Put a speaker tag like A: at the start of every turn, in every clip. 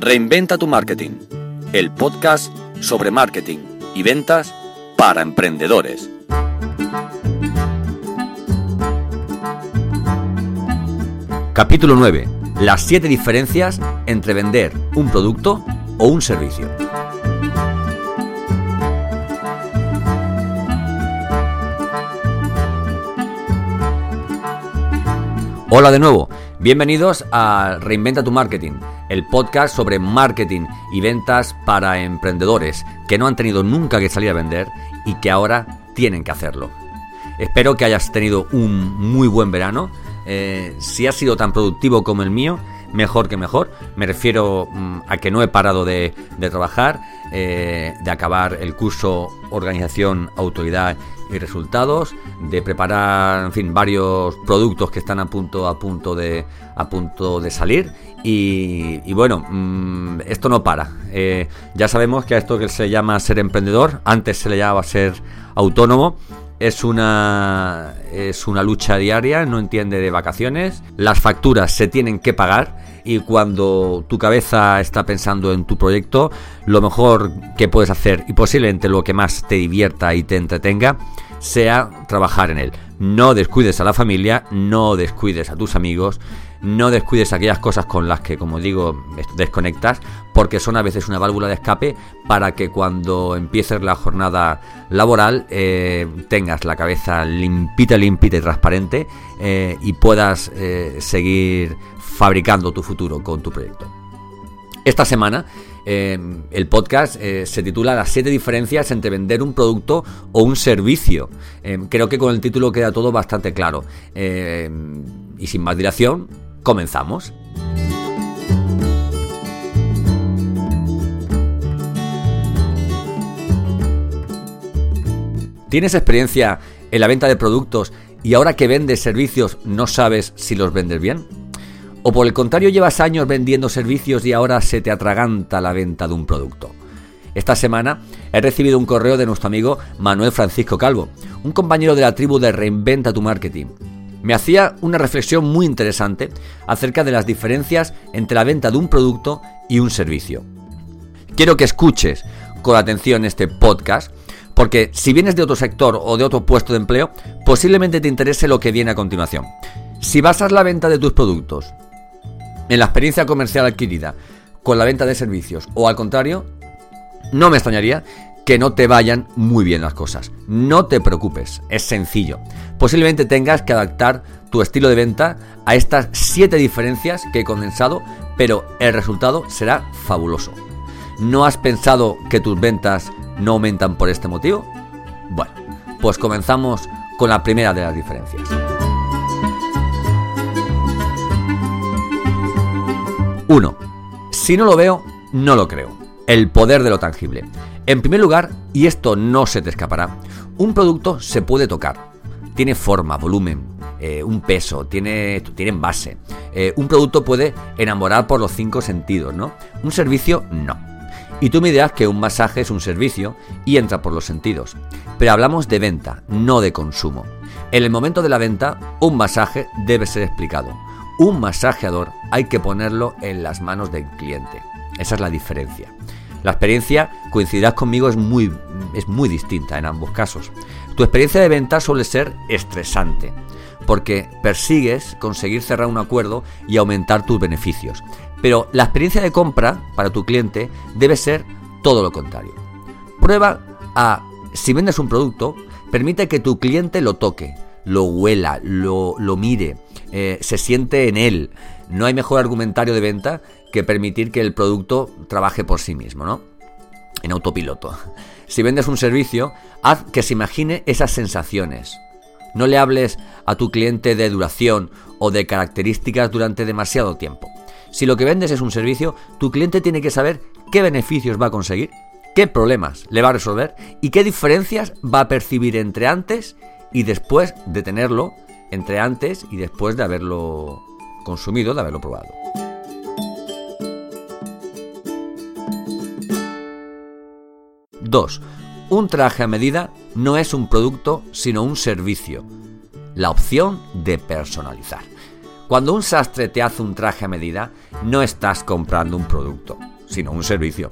A: Reinventa tu marketing, el podcast sobre marketing y ventas para emprendedores. Capítulo 9. Las 7 diferencias entre vender un producto o un servicio. Hola de nuevo, bienvenidos a Reinventa tu Marketing, el podcast sobre marketing y ventas para emprendedores que no han tenido nunca que salir a vender y que ahora tienen que hacerlo. Espero que hayas tenido un muy buen verano. Eh, si ha sido tan productivo como el mío, mejor que mejor. Me refiero mm, a que no he parado de, trabajar, eh, de acabar el curso Organización, Autoridad y resultados, de preparar, en fin, varios productos que están a punto, a punto de, a punto de salir. Y, bueno, mm, esto no para. Eh, ya sabemos que a esto que se llama ser emprendedor, antes se le llamaba ser autónomo. Es una, es una lucha diaria, no entiende de vacaciones. Las facturas se tienen que pagar y cuando tu cabeza está pensando en tu proyecto, lo mejor que puedes hacer y posiblemente lo que más te divierta y te entretenga sea trabajar en él. No descuides a la familia, no descuides a tus amigos, no descuides aquellas cosas con las que, como digo, desconectas, porque son a veces una válvula de escape para que cuando empieces la jornada laboral eh, tengas la cabeza limpita, limpita y transparente eh, y puedas eh, seguir fabricando tu futuro con tu proyecto. Esta semana el podcast eh, se titula Las siete diferencias entre vender un producto o un servicio. Em, creo que con el título queda todo bastante claro. Em, y sin más dilación, comenzamos. ¿Tienes experiencia en la venta de productos y ahora que vendes servicios no sabes si los vendes bien? ¿O por el contrario llevas años vendiendo servicios y ahora se te atraganta la venta de un producto? Esta semana he recibido un correo de nuestro amigo Manuel Francisco Calvo, un compañero de la tribu de Reinventa tu Marketing. Me hacía una reflexión muy interesante acerca de las diferencias entre la venta de un producto y un servicio. Quiero que escuches con atención este podcast porque si vienes de otro sector o de otro puesto de empleo, posiblemente te interese lo que viene a continuación. Si basas la venta de tus productos en la experiencia comercial adquirida con la venta de servicios o al contrario, no me extrañaría que no te vayan muy bien las cosas. No te preocupes, es sencillo. Posiblemente tengas que adaptar tu estilo de venta a estas 7 diferencias que he condensado, pero el resultado será fabuloso. ¿No has pensado que tus ventas no aumentan por este motivo? Bueno, pues comenzamos con la primera de las diferencias. 1. Si no lo veo, no lo creo. El poder de lo tangible. En primer lugar, y esto no se te escapará, un producto se puede tocar. Tiene forma, volumen, eh, un peso, tiene, tiene envase. Eh, un producto puede enamorar por los cinco sentidos, ¿no? Un servicio, no. Y tú me dirás que un masaje es un servicio y entra por los sentidos. Pero hablamos de venta, no de consumo. En el momento de la venta, un masaje debe ser explicado un masajeador hay que ponerlo en las manos del cliente. Esa es la diferencia. La experiencia, coincidirás conmigo, es muy, es muy distinta en ambos casos. Tu experiencia de venta suele ser estresante, porque persigues conseguir cerrar un acuerdo y aumentar tus beneficios. Pero la experiencia de compra para tu cliente debe ser todo lo contrario. Prueba a, si vendes un producto, permite que tu cliente lo toque, lo huela, lo, lo mire, eh, se siente en él. No hay mejor argumentario de venta que permitir que el producto trabaje por sí mismo, ¿no? En autopiloto. Si vendes un servicio, haz que se imagine esas sensaciones. No le hables a tu cliente de duración o de características durante demasiado tiempo. Si lo que vendes es un servicio, tu cliente tiene que saber qué beneficios va a conseguir, qué problemas le va a resolver y qué diferencias va a percibir entre antes y después de tenerlo entre antes y después de haberlo consumido, de haberlo probado. Dos, Un traje a medida no es un producto, sino un servicio. La opción de personalizar. Cuando un sastre te hace un traje a medida, no estás comprando un producto, sino un servicio.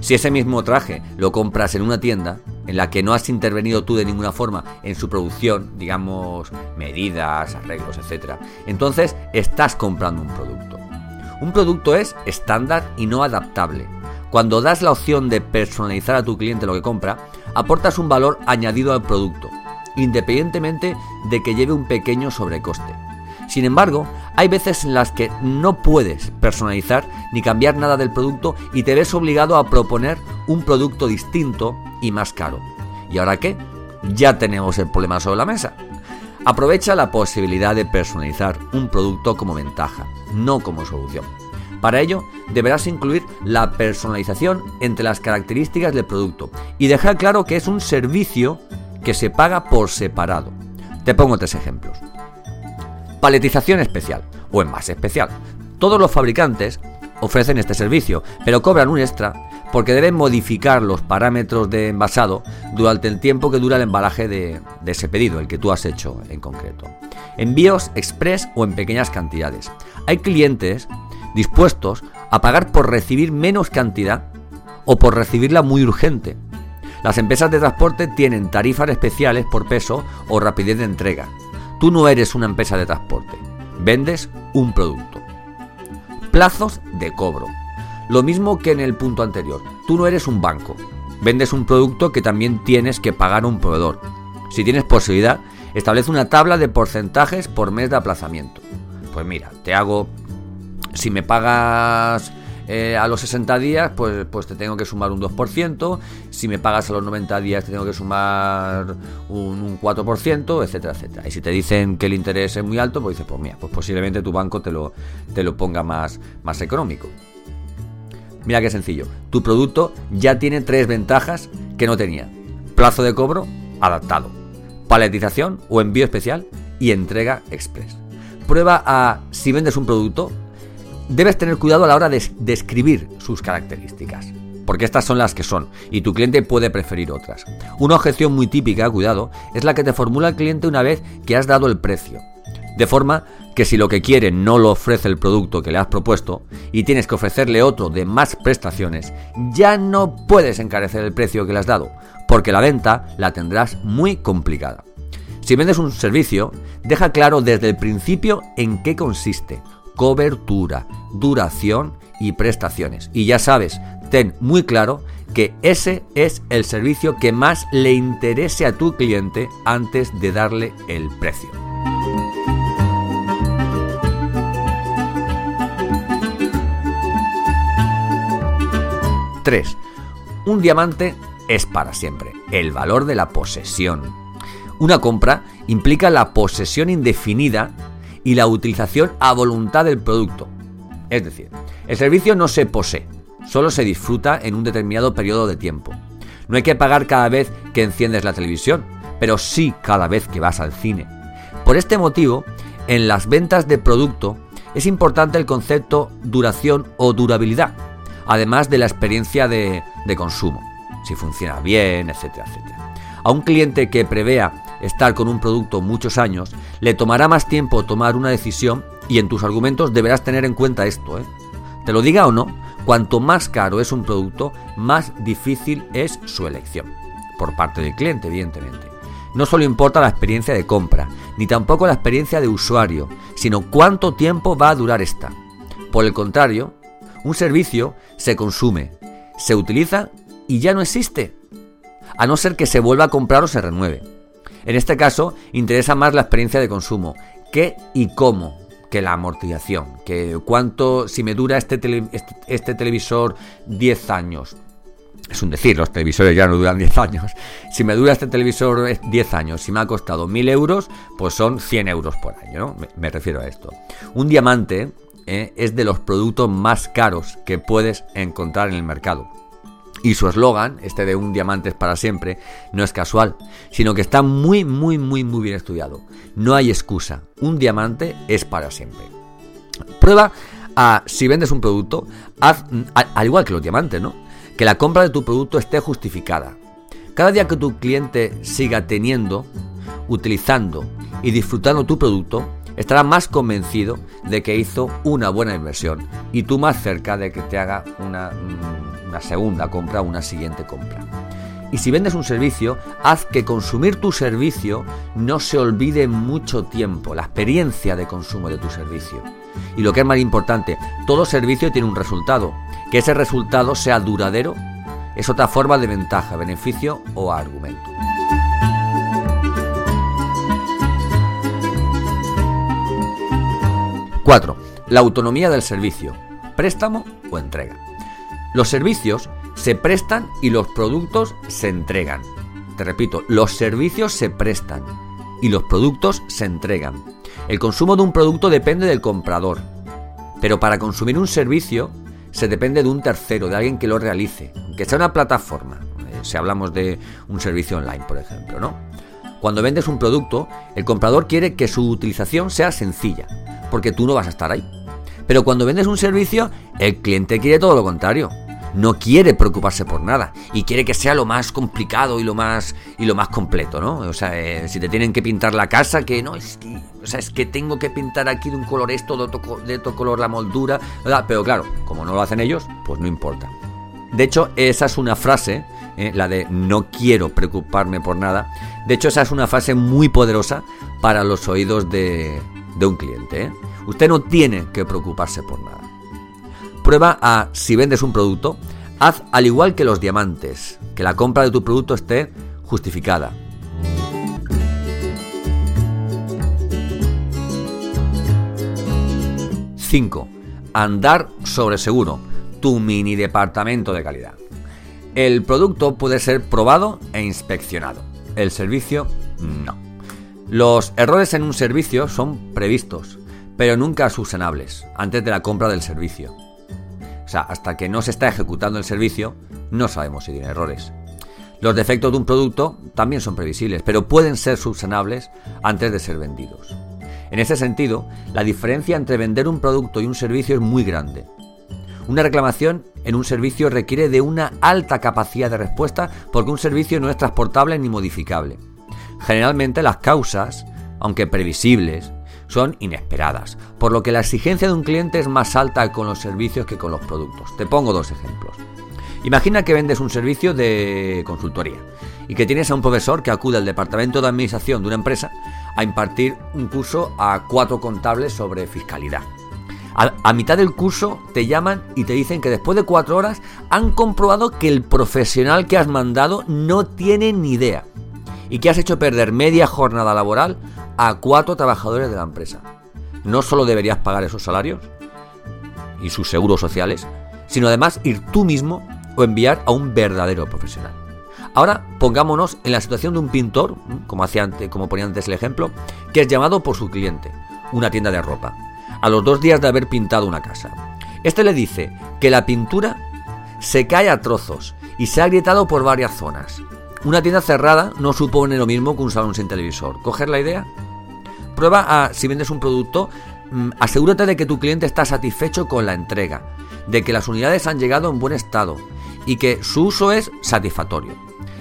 A: Si ese mismo traje lo compras en una tienda en la que no has intervenido tú de ninguna forma en su producción, digamos, medidas, arreglos, etc., entonces estás comprando un producto. Un producto es estándar y no adaptable. Cuando das la opción de personalizar a tu cliente lo que compra, aportas un valor añadido al producto, independientemente de que lleve un pequeño sobrecoste. Sin embargo, hay veces en las que no puedes personalizar ni cambiar nada del producto y te ves obligado a proponer un producto distinto y más caro. ¿Y ahora qué? Ya tenemos el problema sobre la mesa. Aprovecha la posibilidad de personalizar un producto como ventaja, no como solución. Para ello, deberás incluir la personalización entre las características del producto y dejar claro que es un servicio que se paga por separado. Te pongo tres ejemplos. Paletización especial o envase especial. Todos los fabricantes ofrecen este servicio, pero cobran un extra porque deben modificar los parámetros de envasado durante el tiempo que dura el embalaje de, ese pedido, el que tú has hecho en concreto. Envíos express o en pequeñas cantidades. Hay clientes dispuestos a pagar por recibir menos cantidad o por recibirla muy urgente. Las empresas de transporte tienen tarifas especiales por peso o rapidez de entrega. Tú no eres una empresa de transporte, vendes un producto. Plazos de cobro. Lo mismo que en el punto anterior, tú no eres un banco, vendes un producto que también tienes que pagar a un proveedor. Si tienes posibilidad, establece una tabla de porcentajes por mes de aplazamiento. Pues mira, te hago, si me pagas eh, a los 60 días, pues, pues te tengo que sumar un 2%. Si me pagas a los 90 días, te tengo que sumar un, 4%, etcétera, etcétera. Y si te dicen que el interés es muy alto, pues dices, pues mira, pues posiblemente tu banco te lo, te lo ponga más, más económico. Mira qué sencillo. Tu producto ya tiene tres ventajas que no tenía. Plazo de cobro adaptado. Paletización o envío especial y entrega express. Prueba a si vendes un producto, debes tener cuidado a la hora de describir sus características, porque estas son las que son, y tu cliente puede preferir otras. Una objeción muy típica, cuidado, es la que te formula el cliente una vez que has dado el precio. De forma que si lo que quiere no lo ofrece el producto que le has propuesto y tienes que ofrecerle otro de más prestaciones, ya no puedes encarecer el precio que le has dado, porque la venta la tendrás muy complicada. Si vendes un servicio, deja claro desde el principio en qué consiste, cobertura, duración y prestaciones. Y ya sabes, ten muy claro que ese es el servicio que más le interese a tu cliente antes de darle el precio. ...3... Un diamante es para siempre. El valor de la posesión. Una compra implica la posesión indefinida y la utilización a voluntad del producto. Es decir, el servicio no se posee, solo se disfruta en un determinado periodo de tiempo. No hay que pagar cada vez que enciendes la televisión, pero sí cada vez que vas al cine. Por este motivo, en las ventas de producto es importante el concepto duración o durabilidad, además de la experiencia de, de consumo, si funciona bien, etcétera, etcétera. A un cliente que prevea estar con un producto muchos años, le tomará más tiempo tomar una decisión y en tus argumentos deberás tener en cuenta esto. ¿eh? Te lo diga o no, cuanto más caro es un producto, más difícil es su elección. Por parte del cliente, evidentemente. No solo importa la experiencia de compra, ni tampoco la experiencia de usuario, sino cuánto tiempo va a durar esta. Por el contrario, un servicio se consume, se utiliza y ya no existe, a no ser que se vuelva a comprar o se renueve. En este caso, interesa más la experiencia de consumo, qué y cómo, que la amortización, que cuánto, si me dura este, este, este, televisor 10 años, es un decir, los televisores ya no duran 10 años. Si me dura este televisor 10 años, si me ha costado 1000 euros, pues son 100 euros por año, ¿no? me, refiero a esto. Un diamante eh, es de los productos más caros que puedes encontrar en el mercado. Y su eslogan, este de un diamante es para siempre, no es casual, sino que está muy, muy, muy, muy bien estudiado. No hay excusa, un diamante es para siempre. Prueba a, si vendes un producto, haz, al igual que los diamantes, ¿no? Que la compra de tu producto esté justificada. Cada día que tu cliente siga teniendo, utilizando y disfrutando tu producto, estará más convencido de que hizo una buena inversión y tú más cerca de que te haga una, mm, una segunda compra una siguiente compra. Y si vendes un servicio, haz que consumir tu servicio no se olvide mucho tiempo, la experiencia de consumo de tu servicio. Y lo que es más importante, todo servicio tiene un resultado. Que ese resultado sea duradero es otra forma de ventaja, beneficio o argumento. 4. La autonomía del servicio, préstamo o entrega. Los servicios se prestan y los productos se entregan. Te repito, los servicios se prestan y los productos se entregan. El consumo de un producto depende del comprador, pero para consumir un servicio se depende de un tercero, de alguien que lo realice, que sea una plataforma, eh, si hablamos de un servicio online, por ejemplo, ¿no? Cuando vendes un producto, el comprador quiere que su utilización sea sencilla, porque tú no vas a estar ahí. Pero cuando vendes un servicio, el cliente quiere todo lo contrario no quiere preocuparse por nada y quiere que sea lo más complicado y lo más y lo más completo, ¿no? O sea, eh, si te tienen que pintar la casa, que no es que, o sea, es que tengo que pintar aquí de un color esto, de otro, color la moldura. Pero claro, como no lo hacen ellos, pues no importa. De hecho, esa es una frase, eh, la de no quiero preocuparme por nada. De hecho, esa es una frase muy poderosa para los oídos de, de un cliente. Usted no tiene que preocuparse por nada. Prueba a si vendes un producto, haz al igual que los diamantes, que la compra de tu producto esté justificada. ...5... Andar sobre seguro, tu mini departamento de calidad. El producto puede ser probado e inspeccionado. El servicio, no. Los errores en un servicio son previstos, pero nunca subsanables antes de la compra del servicio. O sea, hasta que no se está ejecutando el servicio, no sabemos si tiene errores. Los defectos de un producto también son previsibles, pero pueden ser subsanables antes de ser vendidos. En ese sentido, la diferencia entre vender un producto y un servicio es muy grande. Una reclamación en un servicio requiere de una alta capacidad de respuesta porque un servicio no es transportable ni modificable. Generalmente las causas, aunque previsibles, son inesperadas, por lo que la exigencia de un cliente es más alta con los servicios que con los productos. Te pongo dos ejemplos. Imagina que vendes un servicio de consultoría y que tienes a un profesor que acude al departamento de administración de una empresa a impartir un curso a cuatro contables sobre fiscalidad. A, mitad del curso te llaman y te dicen que después de cuatro horas han comprobado que el profesional que has mandado no tiene ni idea y que has hecho perder media jornada laboral a cuatro trabajadores de la empresa. No solo deberías pagar esos salarios y sus seguros sociales, sino además ir tú mismo o enviar a un verdadero profesional. Ahora pongámonos en la situación de un pintor, como, hacía antes, como ponía antes el ejemplo, que es llamado por su cliente, una tienda de ropa, a los dos días de haber pintado una casa. Este le dice que la pintura se cae a trozos y se ha agrietado por varias zonas. Una tienda cerrada no supone lo mismo que un salón sin televisor. ¿Coger la idea? Prueba a, si vendes un producto, mm, asegúrate de que tu cliente está satisfecho con la entrega, de que las unidades han llegado en buen estado y que su uso es satisfactorio.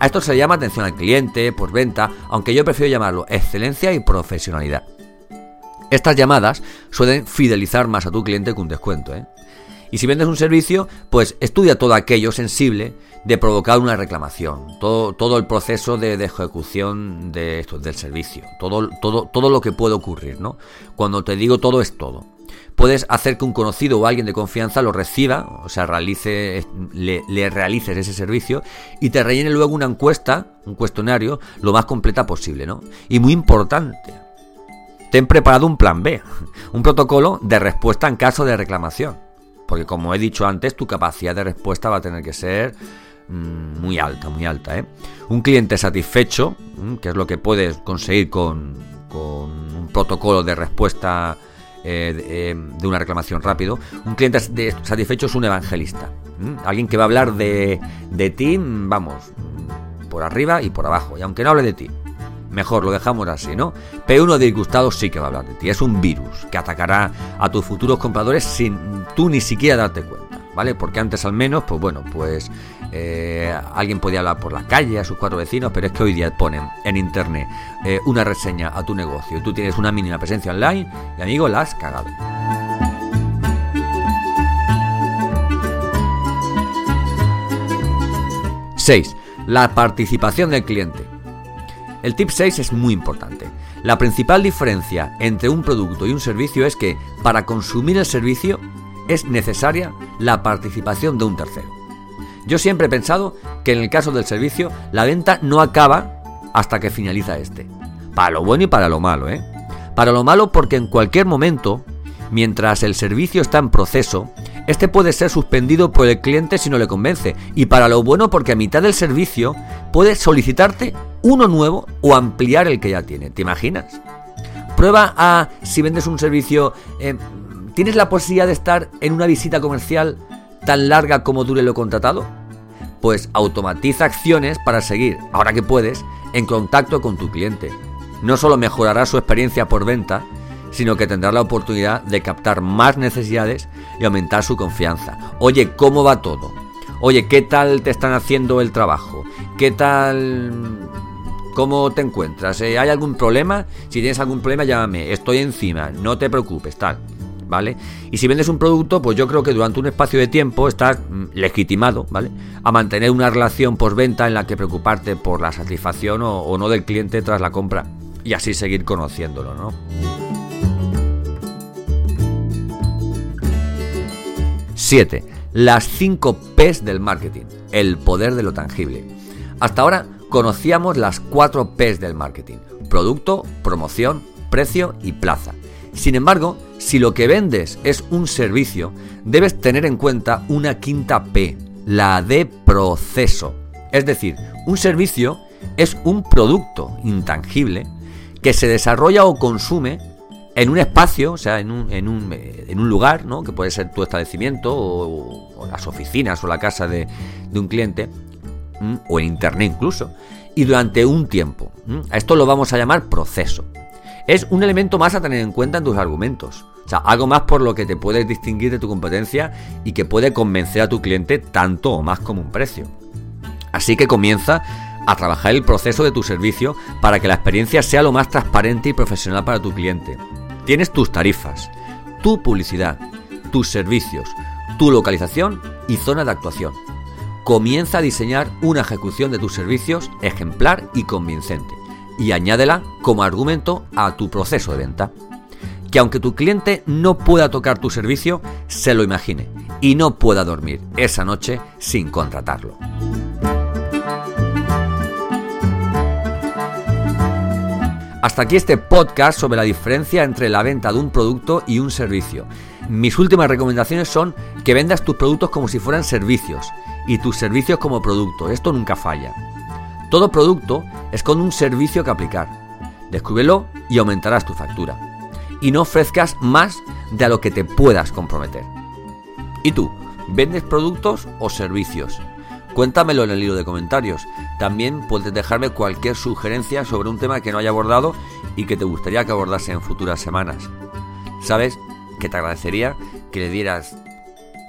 A: A esto se llama atención al cliente, por venta, aunque yo prefiero llamarlo excelencia y profesionalidad. Estas llamadas suelen fidelizar más a tu cliente que un descuento. ¿eh? Y si vendes un servicio, pues estudia todo aquello sensible de provocar una reclamación, todo, todo el proceso de, ejecución de esto, del servicio, todo, todo, todo lo que puede ocurrir, ¿no? Cuando te digo todo es todo. Puedes hacer que un conocido o alguien de confianza lo reciba, o sea, realice, le, le realices ese servicio y te rellene luego una encuesta, un cuestionario, lo más completa posible, ¿no? Y muy importante, ten preparado un plan B, un protocolo de respuesta en caso de reclamación. Porque como he dicho antes, tu capacidad de respuesta va a tener que ser mm, muy alta, muy alta. ¿eh? Un cliente satisfecho, mm, que es lo que puedes conseguir con, un protocolo de respuesta eh, eh, de, una reclamación rápido, un cliente satisfecho es un evangelista. Alguien que va a hablar de, de ti, vamos, por arriba y por abajo. Y aunque no hable de ti, mejor lo dejamos así, ¿no? Pero uno disgustado sí que va a hablar de ti. Es un virus que atacará a tus futuros compradores sin tú ni siquiera darte cuenta, ¿vale? Porque antes al menos, pues bueno, pues eh, alguien podía hablar por la calle a sus cuatro vecinos, pero es que hoy día ponen en internet eh, una reseña a tu negocio, tú tienes una mínima presencia online y amigo, la has cagado. 6. La participación del cliente. El tip 6 es muy importante. La principal diferencia entre un producto y un servicio es que para consumir el servicio es necesaria la participación de un tercero. Yo siempre he pensado que en el caso del servicio la venta no acaba hasta que finaliza este. Para lo bueno y para lo malo, ¿eh? Para lo malo porque en cualquier momento, mientras el servicio está en proceso, este puede ser suspendido por el cliente si no le convence. Y para lo bueno porque a mitad del servicio puede solicitarte uno nuevo o ampliar el que ya tiene. ¿Te imaginas? Prueba a si vendes un servicio. Eh, ¿Tienes la posibilidad de estar en una visita comercial tan larga como dure lo contratado? Pues automatiza acciones para seguir, ahora que puedes, en contacto con tu cliente. No solo mejorará su experiencia por venta, sino que tendrá la oportunidad de captar más necesidades y aumentar su confianza. Oye, ¿cómo va todo? Oye, ¿qué tal te están haciendo el trabajo? ¿Qué tal... ¿Cómo te encuentras? ¿Eh? ¿Hay algún problema? Si tienes algún problema, llámame. Estoy encima. No te preocupes, tal. ¿Vale? Y si vendes un producto, pues yo creo que durante un espacio de tiempo estás mm, legitimado, ¿vale? A mantener una relación postventa en la que preocuparte por la satisfacción o no del cliente tras la compra. Y así seguir conociéndolo, ¿no? 7. Las 5 P's del marketing. El poder de lo tangible. Hasta ahora conocíamos las 4 P's del marketing. Producto, promoción, precio y plaza. Sin embargo, si lo que vendes es un servicio, debes tener en cuenta una quinta P, la de proceso. Es decir, un servicio es un producto intangible que se desarrolla o consume en un espacio, o sea, en un, en un, eh, en un lugar, ¿no? que puede ser tu establecimiento o, las oficinas o la casa de, un cliente, o en internet incluso, y durante un tiempo. A esto lo vamos a llamar proceso. Es un elemento más a tener en cuenta en tus argumentos. O sea, algo más por lo que te puedes distinguir de tu competencia y que puede convencer a tu cliente tanto o más como un precio. Así que comienza a trabajar el proceso de tu servicio para que la experiencia sea lo más transparente y profesional para tu cliente. Tienes tus tarifas, tu publicidad, tus servicios, tu localización y zona de actuación. Comienza a diseñar una ejecución de tus servicios ejemplar y convincente y añádela como argumento a tu proceso de venta. Que aunque tu cliente no pueda tocar tu servicio, se lo imagine y no pueda dormir esa noche sin contratarlo. Hasta aquí este podcast sobre la diferencia entre la venta de un producto y un servicio. Mis últimas recomendaciones son que vendas tus productos como si fueran servicios y tus servicios como producto. Esto nunca falla. Todo producto es con un servicio que aplicar. Descúbrelo y aumentarás tu factura. Y no ofrezcas más de a lo que te puedas comprometer. ¿Y tú? ¿Vendes productos o servicios? Cuéntamelo en el libro de comentarios. También puedes dejarme cualquier sugerencia sobre un tema que no haya abordado y que te gustaría que abordase en futuras semanas. Sabes que te agradecería que le dieras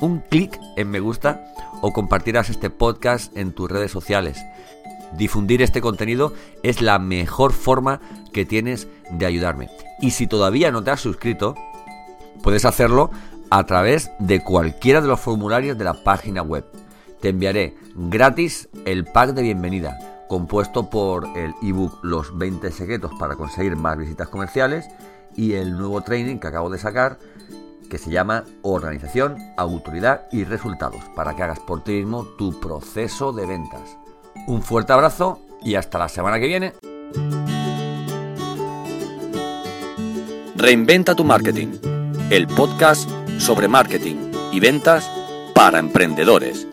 A: un clic en me gusta o compartieras este podcast en tus redes sociales. Difundir este contenido es la mejor forma que tienes de ayudarme. Y si todavía no te has suscrito, puedes hacerlo a través de cualquiera de los formularios de la página web te enviaré gratis el pack de bienvenida, compuesto por el ebook Los 20 secretos para conseguir más visitas comerciales y el nuevo training que acabo de sacar que se llama Organización, Autoridad y Resultados, para que hagas por ti mismo tu proceso de ventas. Un fuerte abrazo y hasta la semana que viene.
B: Reinventa tu marketing, el podcast sobre marketing y ventas para emprendedores